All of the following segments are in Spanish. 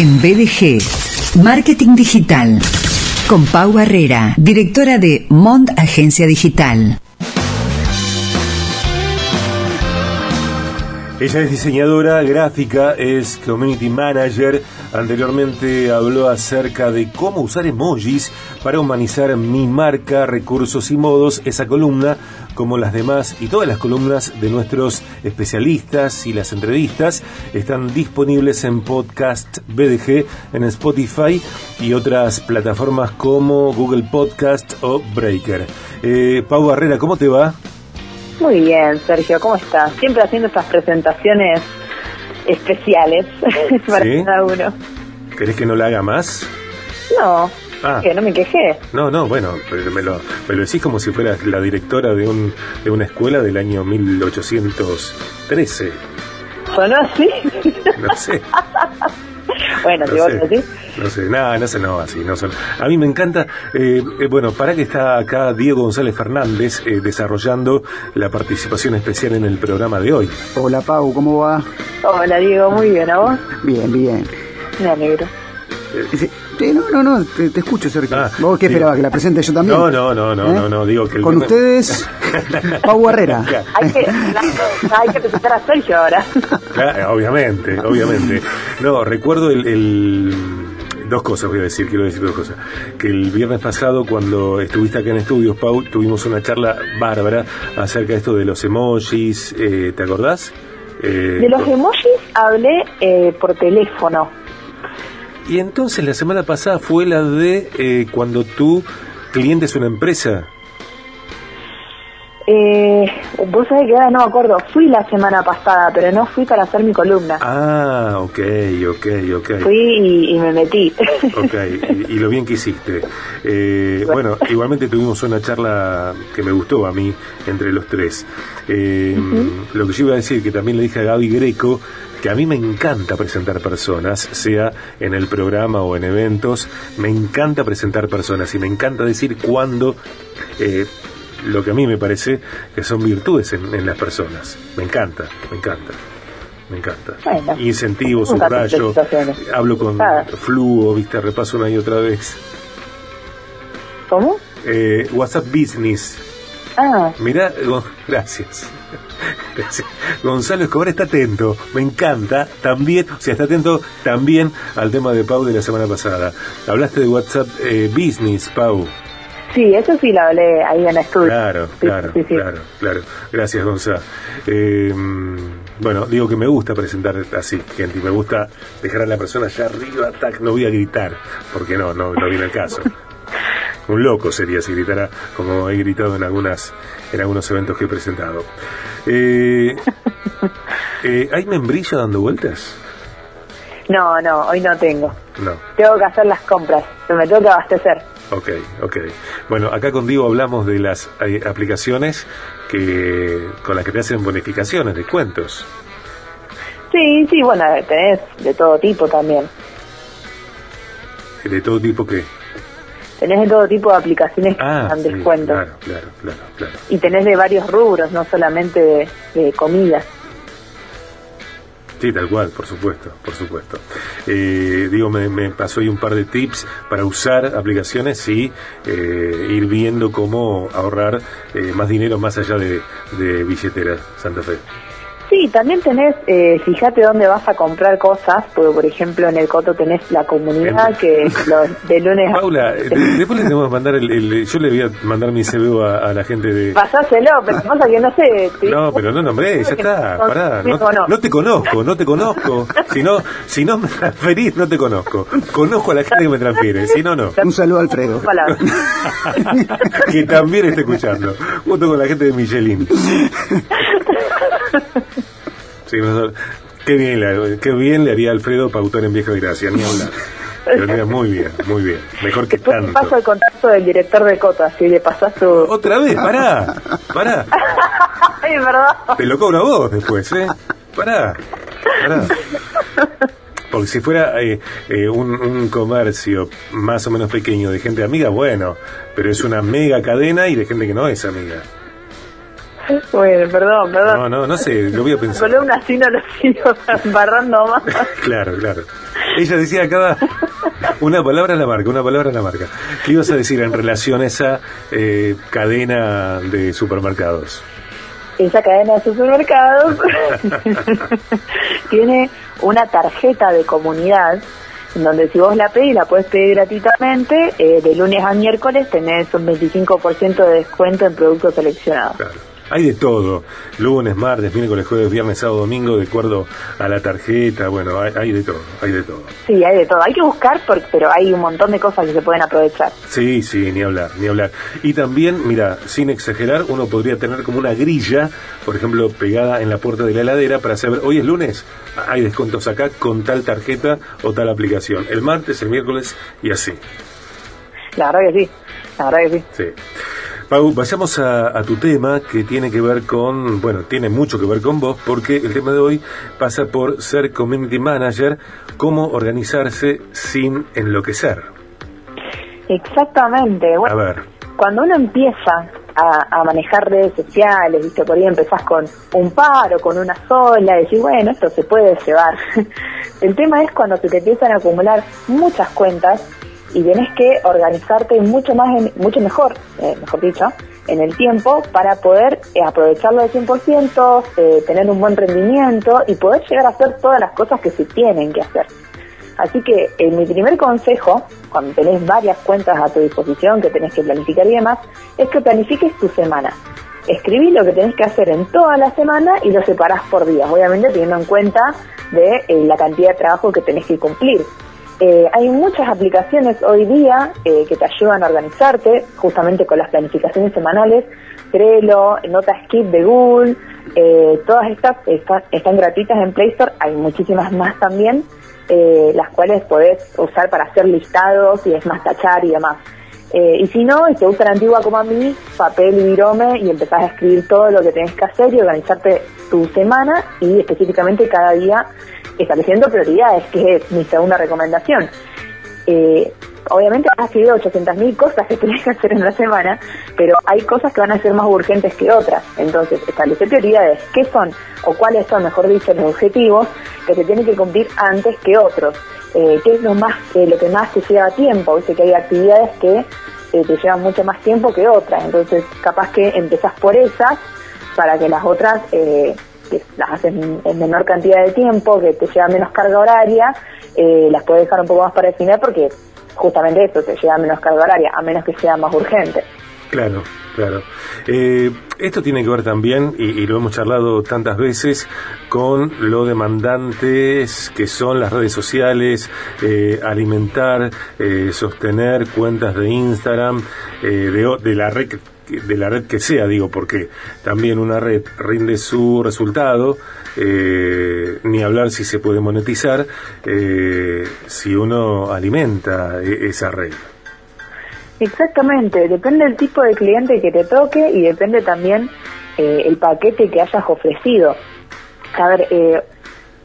en BDG. Marketing Digital. Con Pau Barrera, directora de Mond Agencia Digital. Ella es diseñadora gráfica, es community manager. Anteriormente habló acerca de cómo usar emojis para humanizar mi marca, recursos y modos. Esa columna, como las demás y todas las columnas de nuestros especialistas y las entrevistas, están disponibles en podcast BDG, en Spotify y otras plataformas como Google Podcast o Breaker. Eh, Pau Barrera, ¿cómo te va? Muy bien, Sergio, ¿cómo estás? Siempre haciendo estas presentaciones especiales para cada uno. ¿Querés que no la haga más? No, ah. que no me quejé. No, no, bueno, pero me lo, me lo decís como si fueras la directora de, un, de una escuela del año 1813. ¿Sonó así? No sé. bueno, no si vos decís. No sé, nada, no sé, no, así, no son. A mí me encanta, eh, eh, bueno, para que está acá Diego González Fernández eh, desarrollando la participación especial en el programa de hoy. Hola Pau, ¿cómo va? Hola Diego, muy bien, ¿a vos? Bien, bien. Me alegro. no, no, no, te, escucho, Sergio. Ah, ¿Vos qué esperabas? ¿Que la presente yo también? No, no, no, no, no, no, digo que... Con ustedes, Pau Barrera. hay, que, hay que presentar a Sergio ahora. obviamente, obviamente. No, recuerdo el Dos cosas voy a decir, quiero decir dos cosas. Que el viernes pasado, cuando estuviste acá en estudios, Pau, tuvimos una charla bárbara acerca de esto de los emojis, eh, ¿te acordás? Eh, de los emojis hablé eh, por teléfono. Y entonces la semana pasada fue la de cuando tu cliente es una empresa eh, vos sabés que ahora no me acuerdo, fui la semana pasada, pero no fui para hacer mi columna. Ah, ok, ok, ok. Fui y, me metí. Ok, y, lo bien que hiciste. Eh, bueno, igualmente tuvimos una charla que me gustó a mí, entre los tres. Eh, lo que yo iba a decir, que también le dije a Gaby Greco, que a mí me encanta presentar personas, sea en el programa o en eventos, me encanta presentar personas y me encanta decir cuándo eh, lo que a mí me parece que son virtudes en, las personas. Me encanta, me encanta. Me encanta. Incentivo, subrayo, hablo con fluo, viste, repaso una y otra vez. ¿Cómo? Eh, WhatsApp Business. Ah. Mira, gracias. Gonzalo Escobar está atento, me encanta, también, o sea, está atento también al tema de Pau de la semana pasada. Hablaste de WhatsApp eh, Business, Pau. Sí, eso sí lo hablé ahí en el estudio. Claro, claro, claro, claro. Gracias, Gonzalo. Eh, bueno, digo que me gusta presentar así, gente, y me gusta dejar a la persona allá arriba, tac, no voy a gritar, porque no, no, no viene el caso. Un loco sería si gritara como he gritado en algunas en algunos eventos que he presentado. Eh, eh, ¿Hay membrillo dando vueltas? No, no, hoy no tengo. No. Tengo que hacer las compras, me tengo que abastecer. Ok, ok. Bueno, acá con Diego hablamos de las eh, aplicaciones que con las que te hacen bonificaciones, descuentos. Sí, sí, bueno, tenés de todo tipo también. ¿De todo tipo qué? Tenés de todo tipo de aplicaciones que ah, dan descuentos. Claro, claro, claro, claro. Y tenés de varios rubros, no solamente de, de comida. Sí, tal cual, por supuesto, por supuesto. Eh, digo, me, pasó ahí un par de tips para usar aplicaciones y eh, ir viendo cómo ahorrar eh, más dinero más allá de, de billetera Santa Fe. Sí, también tenés, eh, fíjate dónde vas a comprar cosas, porque por ejemplo en el Coto tenés la comunidad que los, de lunes a... Paula, después le tenemos que mandar el, yo le voy a mandar mi CBU a, la gente de... Pasáselo, pero pasa que no sé... No, pero no nombré, ya está, pará, no, te conozco, no te conozco, si no, si no me transferís no te conozco, conozco a la gente que me transfiere, si no, no. Un saludo a Alfredo. que también está escuchando, junto con la gente de Michelin. Sí, qué, bien le, qué bien le haría Alfredo Pautón en Vieja Gracia, ni hablar. Muy bien, muy bien. Mejor que Después tanto. paso el contacto del director de Cota, si le pasas tu... Otra vez, pará, pará. Ay, verdad. Te lo cobro a vos después, ¿eh? Pará, pará. Porque si fuera eh, eh, un, un, comercio más o menos pequeño de gente amiga, bueno, pero es una mega cadena y de gente que no es amiga. Bueno, perdón, perdón. No, no, no sé, lo voy a pensar. Columna así no lo sigo barrando más. claro, claro. Ella decía cada una palabra a la marca, una palabra a la marca. ¿Qué ibas a decir en relación a esa eh, cadena de supermercados? Esa cadena de supermercados tiene una tarjeta de comunidad donde si vos la pedís, la puedes pedir gratuitamente, eh, de lunes a miércoles tenés un 25% de descuento en productos seleccionados. Hay de todo, lunes, martes, miércoles, jueves, viernes, sábado, domingo, de acuerdo a la tarjeta, bueno, hay, de todo, hay de todo. Sí, hay de todo, hay que buscar, pero hay un montón de cosas que se pueden aprovechar. Sí, sí, ni hablar, ni hablar. Y también, mira, sin exagerar, uno podría tener como una grilla, por ejemplo, pegada en la puerta de la heladera para saber, hoy es lunes, hay descuentos acá con tal tarjeta o tal aplicación. El martes, el miércoles y así. La verdad que sí, la verdad que sí. Sí. Pau, vayamos a, tu tema que tiene que ver con, bueno, tiene mucho que ver con vos porque el tema de hoy pasa por ser community manager, cómo organizarse sin enloquecer. Exactamente. Bueno, a ver. Cuando uno empieza a, manejar redes sociales, viste, por ahí empezás con un par o con una sola, y decís, bueno, esto se puede llevar. el tema es cuando se te empiezan a acumular muchas cuentas y tienes que organizarte mucho más, mucho mejor, eh, mejor dicho, en el tiempo para poder eh, aprovecharlo al 100%, eh, tener un buen rendimiento y poder llegar a hacer todas las cosas que se tienen que hacer. Así que mi primer consejo, cuando tenés varias cuentas a tu disposición que tenés que planificar y demás, es que planifiques tu semana. Escribí lo que tenés que hacer en toda la semana y lo separás por días, obviamente teniendo en cuenta de la cantidad de trabajo que tenés que cumplir. Eh, hay muchas aplicaciones hoy día eh, que te ayudan a organizarte, justamente con las planificaciones semanales. Trello, Notaskeep de Google, eh, todas estas están, gratuitas en Play Store. Hay muchísimas más también, las cuales podés usar para hacer listados y es más tachar y demás. y si no, y te gusta la antigua como a mí, papel y virome y empezás a escribir todo lo que tenés que hacer y organizarte tu semana y específicamente cada día estableciendo prioridades, que es mi segunda recomendación. Eh, obviamente has escrito 800.000 cosas que tienes que hacer en la semana, pero hay cosas que van a ser más urgentes que otras. Entonces, establecer prioridades, qué son o cuáles son, mejor dicho, los objetivos que se tienen que cumplir antes que otros. Eh, qué es lo más eh, lo que más te lleva tiempo, dice que hay actividades que te llevan mucho más tiempo que otras, entonces capaz que empezás por esas para que las otras que las haces en menor cantidad de tiempo, que te lleva menos carga horaria, eh, las puedes dejar un poco más para el final porque justamente esto te lleva menos carga horaria, a menos que sea más urgente. Claro, claro. Eh, esto tiene que ver también, y, lo hemos charlado tantas veces, con lo demandantes que son las redes sociales, eh, alimentar, sostener cuentas de Instagram, de, de la red de la red que sea, digo, porque también una red rinde su resultado, eh, ni hablar si se puede monetizar, eh, si uno alimenta e-, esa red. Exactamente, depende del tipo de cliente que te toque y depende también eh, el paquete que hayas ofrecido. A eh,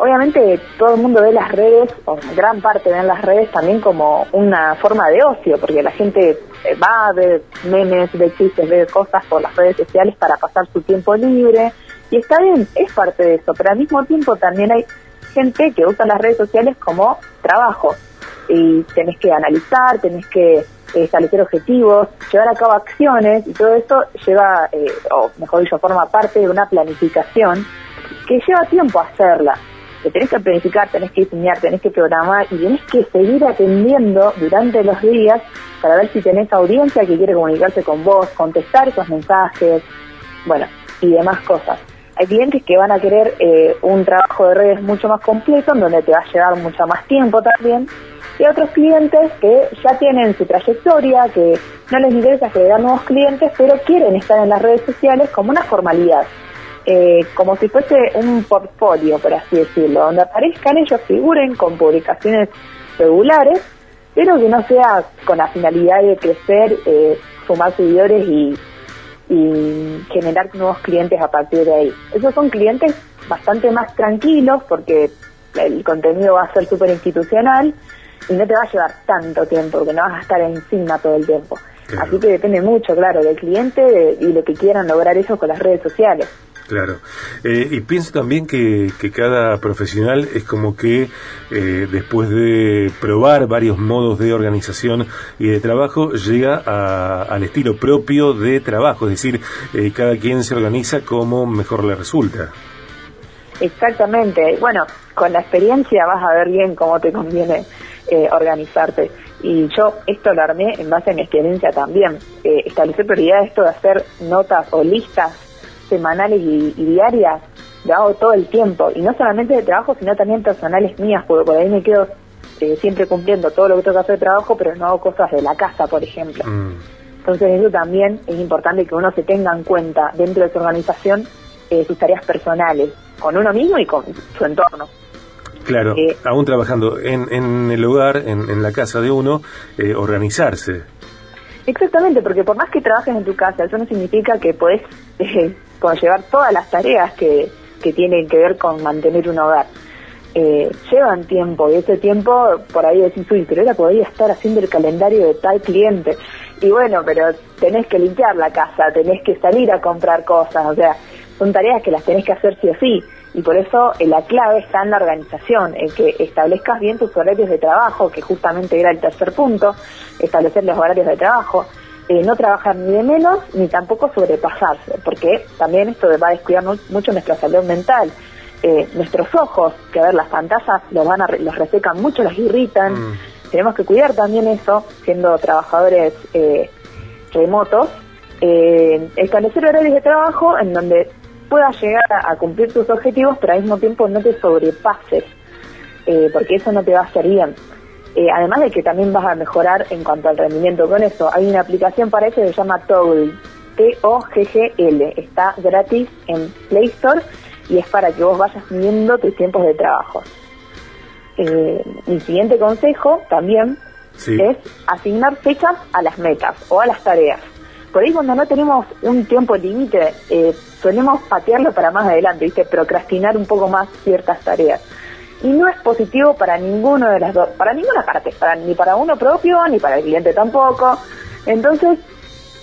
obviamente todo el mundo ve las redes, o gran parte ven las redes también como una forma de ocio, porque la gente eh, va a ver memes, ve chistes, ve cosas por las redes sociales para pasar su tiempo libre, y está bien, es parte de eso, pero al mismo tiempo también hay gente que usa las redes sociales como trabajo, y tenés que analizar, tenés que establecer objetivos, llevar a cabo acciones, y todo eso lleva, eh, o mejor dicho, forma parte de una planificación que lleva tiempo hacerla que tenés que planificar, tenés que diseñar, tenés que programar y tenés que seguir atendiendo durante los días para ver si tenés audiencia que quiere comunicarse con vos, contestar esos mensajes, bueno, y demás cosas. Hay clientes que van a querer eh, un trabajo de redes mucho más completo, en donde te va a llevar mucho más tiempo también, y otros clientes que ya tienen su trayectoria, que no les interesa generar nuevos clientes, pero quieren estar en las redes sociales como una formalidad. Eh, como si fuese un portfolio, por así decirlo, donde aparezcan ellos, figuren con publicaciones regulares, pero que no sea con la finalidad de crecer, eh, sumar seguidores y, generar nuevos clientes a partir de ahí. Esos son clientes bastante más tranquilos porque el contenido va a ser súper institucional y no te va a llevar tanto tiempo, porque no vas a estar encima todo el tiempo. Así que depende mucho, claro, del cliente y lo que quieran lograr ellos con las redes sociales. Claro. Eh, y pienso también que, que, cada profesional es como que eh, después de probar varios modos de organización y de trabajo, llega al estilo propio de trabajo, es decir, eh, cada quien se organiza como mejor le resulta. Exactamente. Bueno, con la experiencia vas a ver bien cómo te conviene organizarte. Y yo esto lo armé en base a mi experiencia también. establecer prioridades, esto de hacer notas o listas semanales y, diarias, lo hago todo el tiempo. Y no solamente de trabajo, sino también personales mías, porque por ahí me quedo eh, siempre cumpliendo todo lo que tengo que hacer de trabajo, pero no hago cosas de la casa, por ejemplo. Mm. Entonces eso también es importante que uno se tenga en cuenta dentro de su organización eh, sus tareas personales, con uno mismo y con su entorno. Claro, eh, aún trabajando en, en el hogar, en, en la casa de uno, organizarse. Exactamente, porque por más que trabajes en tu casa, eso no significa que puedes llevar todas las tareas que, que tienen que ver con mantener un hogar. Eh, llevan tiempo y ese tiempo por ahí decís, uy, pero ahora podría estar haciendo el calendario de tal cliente. Y bueno, pero tenés que limpiar la casa, tenés que salir a comprar cosas, o sea, son tareas que las tenés que hacer sí o sí. Y por eso eh, la clave está en la organización, en que establezcas bien tus horarios de trabajo, que justamente era el tercer punto, establecer los horarios de trabajo, eh, no trabajar ni de menos ni tampoco sobrepasarse, porque también esto va a descuidar mucho nuestra salud mental. Eh, nuestros ojos, que a ver, las pantallas los, van a, los resecan mucho, los irritan. Mm. Tenemos que cuidar también eso, siendo trabajadores eh, remotos. establecer horarios de trabajo en donde puedas llegar a, cumplir tus objetivos, pero al mismo tiempo no te sobrepases, porque eso no te va a hacer bien. Eh, además de que también vas a mejorar en cuanto al rendimiento con eso. Hay una aplicación para eso que se llama Toggle, T-O-G-G-L. Está gratis en Play Store y es para que vos vayas midiendo tus tiempos de trabajo. Eh, mi siguiente consejo también es asignar fechas a las metas o a las tareas. Por ahí cuando no tenemos un tiempo límite, eh, solemos patearlo para más adelante, ¿viste? procrastinar un poco más ciertas tareas y no es positivo para ninguno de las dos, para ninguna parte, para, ni para uno propio, ni para el cliente tampoco. Entonces,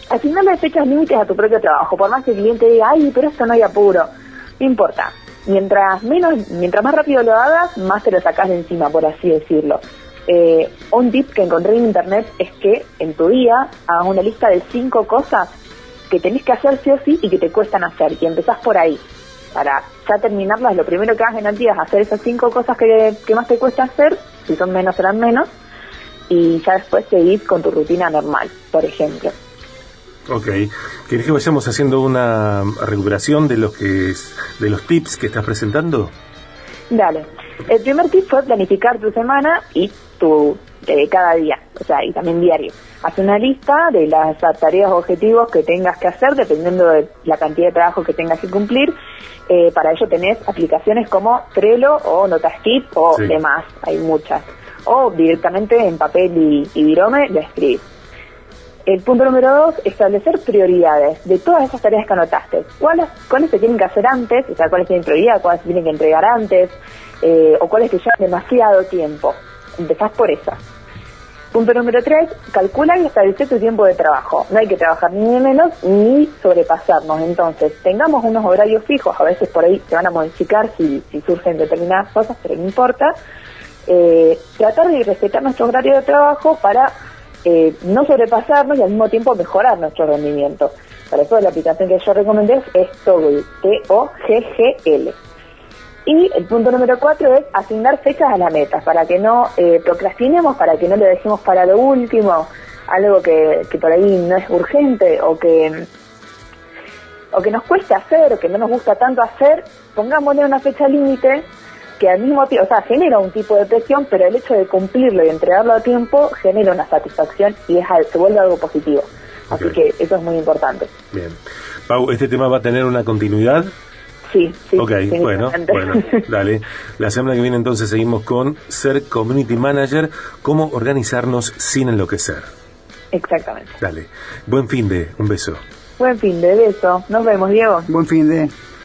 asignarle fechas límites a tu propio trabajo, por más que el cliente diga, ay, pero esto no hay apuro, no importa. Mientras menos, mientras más rápido lo hagas, más te lo sacas de encima, por así decirlo. Eh, un tip que encontré en internet es que en tu día hagas una lista de cinco cosas que tenés que hacer sí o sí y que te cuestan hacer, y empezás por ahí para ya terminarlas, lo primero que hagas en el día es hacer esas cinco cosas que, más te cuesta hacer, si son menos serán menos, y ya después seguir con tu rutina normal, por ejemplo. Ok. ¿Quieres que vayamos haciendo una recuperación de los que de los tips que estás presentando? Dale. El primer tip fue planificar tu semana y tu eh, cada día, o sea, y también diario. Haz una lista de las tareas o objetivos que tengas que hacer dependiendo de la cantidad de trabajo que tengas que cumplir eh, para ello tenés aplicaciones como Trello o Notastic o demás, hay muchas. O directamente en papel y, y virome lo escribís. El punto número dos, establecer prioridades de todas esas tareas que anotaste. ¿Cuáles, cuáles se tienen que hacer antes? O sea, cuáles tienen prioridad, cuáles se tienen que entregar antes, eh, o cuáles que llevan demasiado tiempo. Empezás por esas. Punto número tres, calcula y establece tu tiempo de trabajo. No hay que trabajar ni de menos ni sobrepasarnos. Entonces, tengamos unos horarios fijos, a veces por ahí se van a modificar si, surgen determinadas cosas, pero no importa. Eh, tratar de respetar nuestro horario de trabajo para eh, no sobrepasarnos y al mismo tiempo mejorar nuestro rendimiento. Para eso la aplicación que yo recomendé es Toggle, T-O-G-G-L. Y el punto número cuatro es asignar fechas a la meta, para que no eh, procrastinemos, para que no le dejemos para lo último, algo que, que por ahí no es urgente o que o que nos cueste hacer o que no nos gusta tanto hacer, pongámosle una fecha límite que al mismo tiempo, o sea, genera un tipo de presión, pero el hecho de cumplirlo y entregarlo a tiempo genera una satisfacción y es, se vuelve algo positivo. Así que eso es muy importante. Bien. Pau, ¿este tema va a tener una continuidad? Sí, sí. Ok, bueno, bueno, dale. La semana que viene entonces seguimos con ser community manager, cómo organizarnos sin enloquecer. Exactamente. Dale. Buen fin de, un beso. Buen fin de beso. Nos vemos, Diego. Buen fin de.